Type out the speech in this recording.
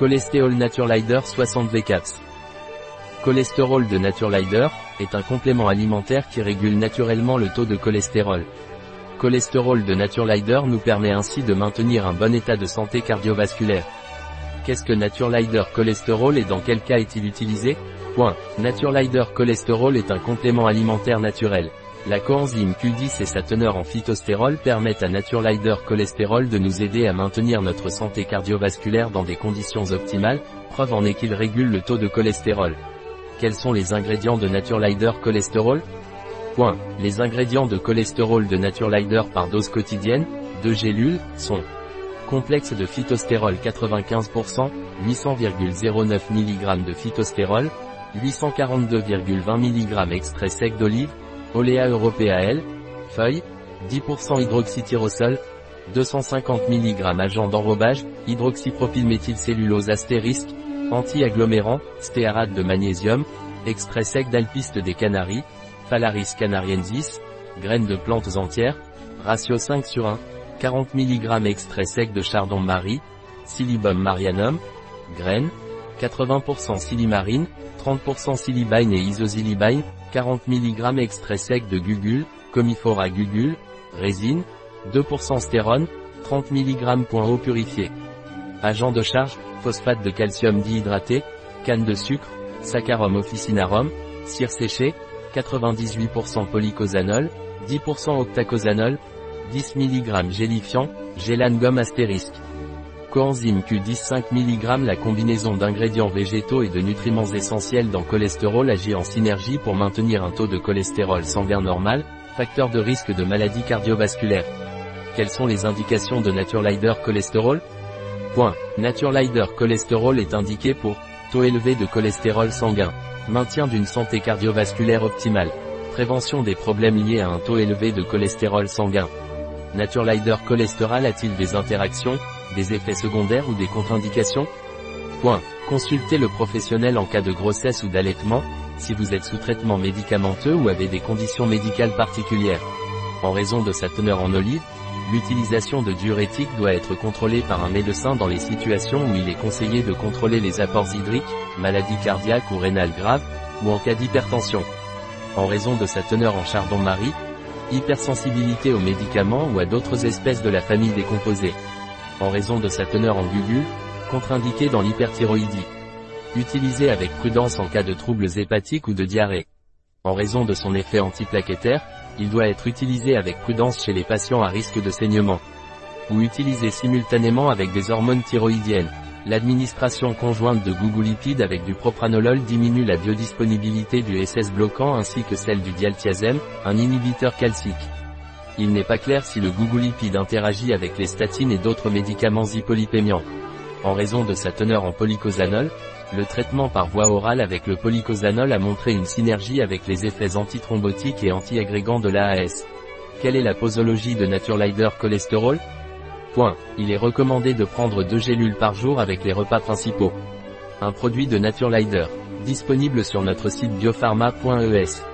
Cholestérol Naturelider 60 VCAPS. Cholestérol de Naturelider est un complément alimentaire qui régule naturellement le taux de cholestérol. Cholestérol de Naturelider nous permet ainsi de maintenir un bon état de santé cardiovasculaire. Qu'est-ce que Naturelider cholestérol et dans quel cas est-il utilisé? Point. Naturelider cholestérol est un complément alimentaire naturel. La coenzyme Q10 et sa teneur en phytostérol permettent à Naturelider cholestérol de nous aider à maintenir notre santé cardiovasculaire dans des conditions optimales, preuve en est qu'il régule le taux de cholestérol. Quels sont les ingrédients de Naturelider cholestérol? Point. Les ingrédients de cholestérol de Naturelider par dose quotidienne, 2 gélules, sont complexe de phytostérol 95%, 800,09 mg de phytostérol, 842,20 mg extrait sec d'olive, Olea européa feuille, 10% hydroxytyrosol, 250 mg agent d'enrobage, hydroxypropylméthylcellulose astérisque, anti-agglomérant, stéarate de magnésium, extrait sec d'alpiste des Canaries, Phalaris canariensis, graines de plantes entières, ratio 5 sur 1, 40 mg extrait sec de chardon-marie, Silibum marianum, graines, 80% silimarine, 30% silibine et isosilibine, 40 mg extrait sec de gugule, Comifora gugule, résine, 2% stérone, 30 mg. eau purifiée. Agent de charge, phosphate de calcium dihydraté, canne de sucre, saccharum officinarum, cire séchée, 98% polycosanol, 10% octacosanol, 10 mg gélifiant, gélane gomme astérisque. Coenzyme Q10 5 mg La combinaison d'ingrédients végétaux et de nutriments essentiels dans cholestérol agit en synergie pour maintenir un taux de cholestérol sanguin normal, facteur de risque de maladie cardiovasculaire. Quelles sont les indications de Naturelider cholestérol Point. Naturelider cholestérol est indiqué pour taux élevé de cholestérol sanguin, maintien d'une santé cardiovasculaire optimale, prévention des problèmes liés à un taux élevé de cholestérol sanguin. Naturelider cholestérol a-t-il des interactions, des effets secondaires ou des contre-indications Point. Consultez le professionnel en cas de grossesse ou d'allaitement, si vous êtes sous traitement médicamenteux ou avez des conditions médicales particulières. En raison de sa teneur en olive, l'utilisation de diurétiques doit être contrôlée par un médecin dans les situations où il est conseillé de contrôler les apports hydriques, maladies cardiaques ou rénales graves, ou en cas d'hypertension. En raison de sa teneur en chardon-marie, hypersensibilité aux médicaments ou à d'autres espèces de la famille des composés en raison de sa teneur en gugule, contre-indiqué dans l'hyperthyroïdie. Utilisé avec prudence en cas de troubles hépatiques ou de diarrhée. En raison de son effet antiplaquettaire, il doit être utilisé avec prudence chez les patients à risque de saignement. Ou utilisé simultanément avec des hormones thyroïdiennes. L'administration conjointe de gougoulipides avec du propranolol diminue la biodisponibilité du SS bloquant ainsi que celle du dialthiazème, un inhibiteur calcique il n'est pas clair si le gougulipide interagit avec les statines et d'autres médicaments hypolipémiants. En raison de sa teneur en polycosanol, le traitement par voie orale avec le polycosanol a montré une synergie avec les effets antithrombotiques et antiagrégants de l'AAS. Quelle est la posologie de Naturelider cholestérol Point. Il est recommandé de prendre deux gélules par jour avec les repas principaux. Un produit de Naturelider. Disponible sur notre site biopharma.es.